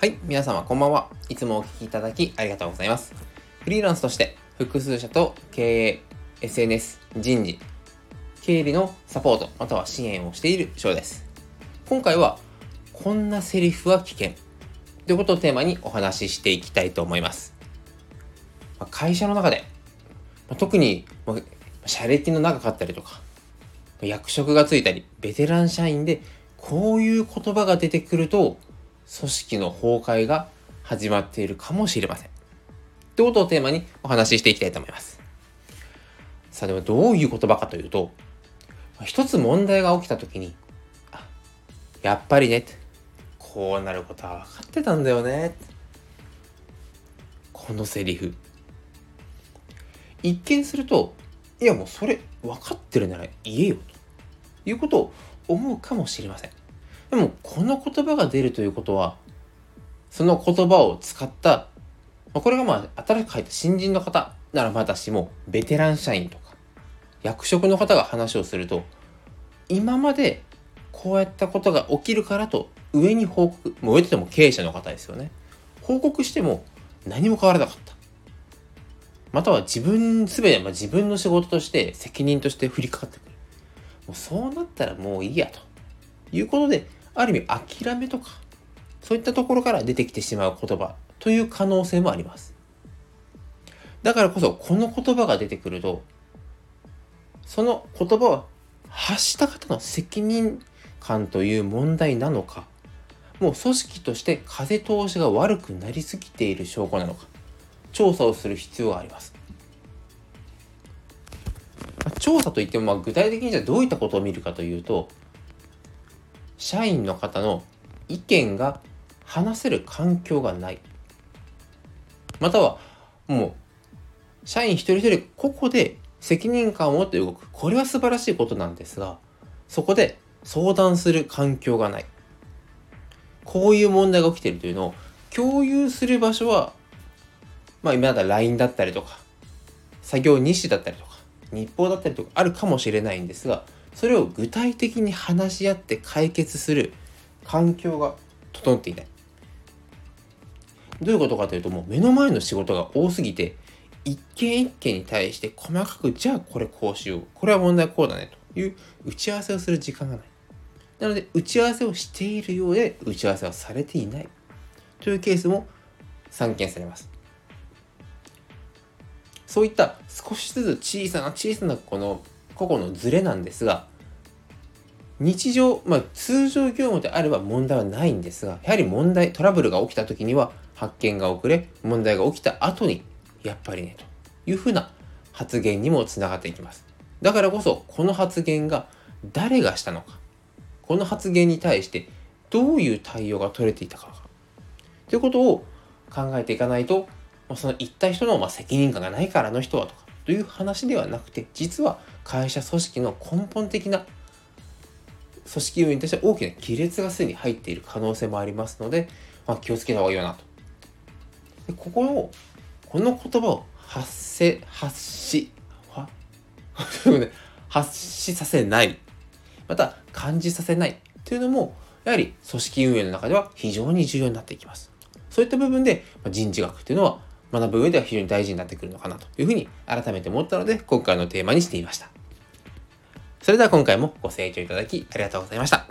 はい、皆様こんばんは。いつもお聞きいただきありがとうございます。フリーランスとして複数社と経営、SNS、人事、経理のサポート、または支援をしている翔です。今回は、こんなセリフは危険ということをテーマにお話ししていきたいと思います。会社の中で、特に社歴の長かったりとか、役職がついたり、ベテラン社員でこういう言葉が出てくると、組織の崩壊が始まっているかもしれません。ってことをテーマにお話ししていきたいと思います。さあでもどういう言葉かというと、一つ問題が起きた時に、やっぱりね、こうなることは分かってたんだよね。このセリフ。一見すると、いやもうそれ分かってるなら言えよということを思うかもしれません。でもこの言葉が出るということはその言葉を使ったこれがまあ新しく入った新人の方ならまだしもベテラン社員とか役職の方が話をすると今までこうやったことが起きるからと上に報告もう上っても経営者の方ですよね。報告しても何も変わらなかった。または自分すべて、まあ、自分の仕事として責任として降りかかってくる。もうそうなったらもういいやと。いうことである意味諦めとかそういったところから出てきてしまう言葉という可能性もあります。だからこそこの言葉が出てくるとその言葉は発した方の責任感という問題なのかもう組織として風通しが悪くなりすぎている証拠なのか調査をする必要があります。調査といってもまあ具体的にじゃどういったことを見るかというと社員の方の意見が話せる環境がない。またはもう社員一人一人個々で責任感を持って動く。これは素晴らしいことなんですがそこで相談する環境がない。こういう問題が起きているというのを共有する場所はまあ今だったら LINE だったりとか作業日誌だったりとか日報だったりとかあるかもしれないんですがそれを具体的に話し合って解決する環境が整っていない。どういうことかというともう目の前の仕事が多すぎて一件一件に対して細かくじゃあこれこうしようこれは問題こうだねという打ち合わせをする時間がない。なので打ち合わせをしているようで打ち合わせはされていないというケースも散見されます。そういった少しずつ小さな小さなこの個々のズレなんですが日常、まあ、通常業務であれば問題はないんですがやはり問題トラブルが起きた時には発見が遅れ問題が起きた後にやっぱりねというふうな発言にもつながっていきます。だからこそこの発言が誰がしたのかこの発言に対してどういう対応が取れていたかということを考えていかないとその言った人の責任感がないからの人はとかという話ではなくて実は会社組織の根本的な組織運営に対して大きな亀裂がすでに入っている可能性もありますので、まあ、気をつけた方がいいよなと。でここをこの言葉を発せ発しは？発しさせないまた感じさせないというのもやはり組織運営の中では非常に重要になっていきます。そういった部分で人事学というのは学ぶ上では非常に大事になってくるのかなというふうに改めて思ったので、今回のテーマにしてみました。それでは今回もご清聴いただきありがとうございました。